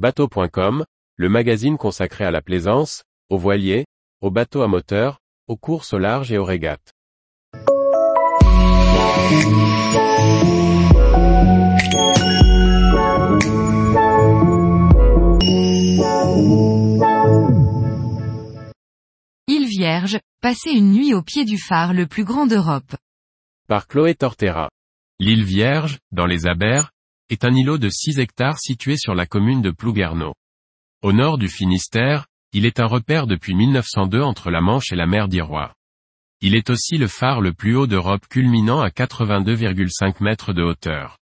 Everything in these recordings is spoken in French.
Bateau.com, le magazine consacré à la plaisance, aux voiliers, aux bateaux à moteur, aux courses au large et aux régates. Île Vierge, passer une nuit au pied du phare le plus grand d'Europe. Par Chloé Tortera. L'île Vierge, dans les Abers, est un îlot de 6 hectares situé sur la commune de Plouguerneau. Au nord du Finistère, il est un repère depuis 1902 entre la Manche et la mer d'Irois. Il est aussi le phare le plus haut d'Europe culminant à 82,5 mètres de hauteur.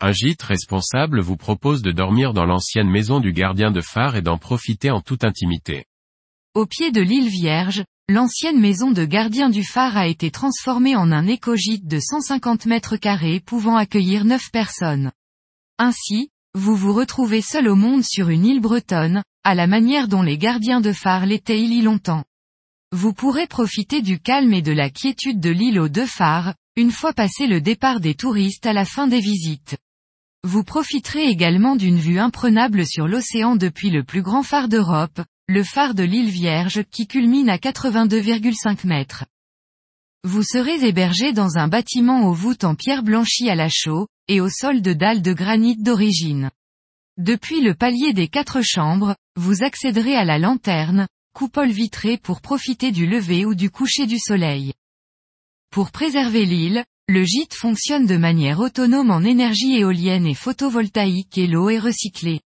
Un gîte responsable vous propose de dormir dans l'ancienne maison du gardien de phare et d'en profiter en toute intimité. Au pied de l'île Vierge, l'ancienne maison de gardien du phare a été transformée en un écogîte de 150 mètres carrés pouvant accueillir 9 personnes. Ainsi, vous vous retrouvez seul au monde sur une île bretonne, à la manière dont les gardiens de phare l'étaient il y longtemps. Vous pourrez profiter du calme et de la quiétude de l'île aux deux phares, une fois passé le départ des touristes à la fin des visites. Vous profiterez également d'une vue imprenable sur l'océan depuis le plus grand phare d'Europe, le phare de l'île Vierge qui culmine à 82,5 mètres. Vous serez hébergé dans un bâtiment aux voûtes en pierre blanchie à la chaux, et au sol de dalles de granit d'origine. Depuis le palier des quatre chambres, vous accéderez à la lanterne, coupole vitrée pour profiter du lever ou du coucher du soleil. Pour préserver l'île, le gîte fonctionne de manière autonome en énergie éolienne et photovoltaïque et l'eau est recyclée.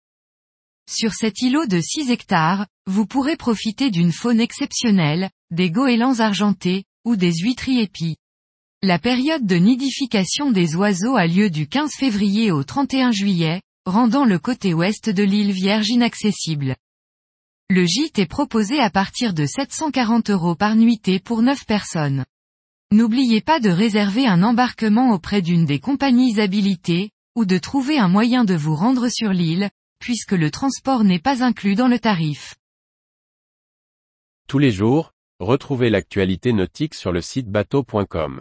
Sur cet îlot de 6 hectares, vous pourrez profiter d'une faune exceptionnelle, des goélands argentés, ou des huîtries épis. La période de nidification des oiseaux a lieu du 15 février au 31 juillet, rendant le côté ouest de l'île Vierge inaccessible. Le gîte est proposé à partir de 740 euros par nuitée pour 9 personnes. N'oubliez pas de réserver un embarquement auprès d'une des compagnies habilitées, ou de trouver un moyen de vous rendre sur l'île, puisque le transport n'est pas inclus dans le tarif. Tous les jours, retrouvez l'actualité nautique sur le site bateau.com.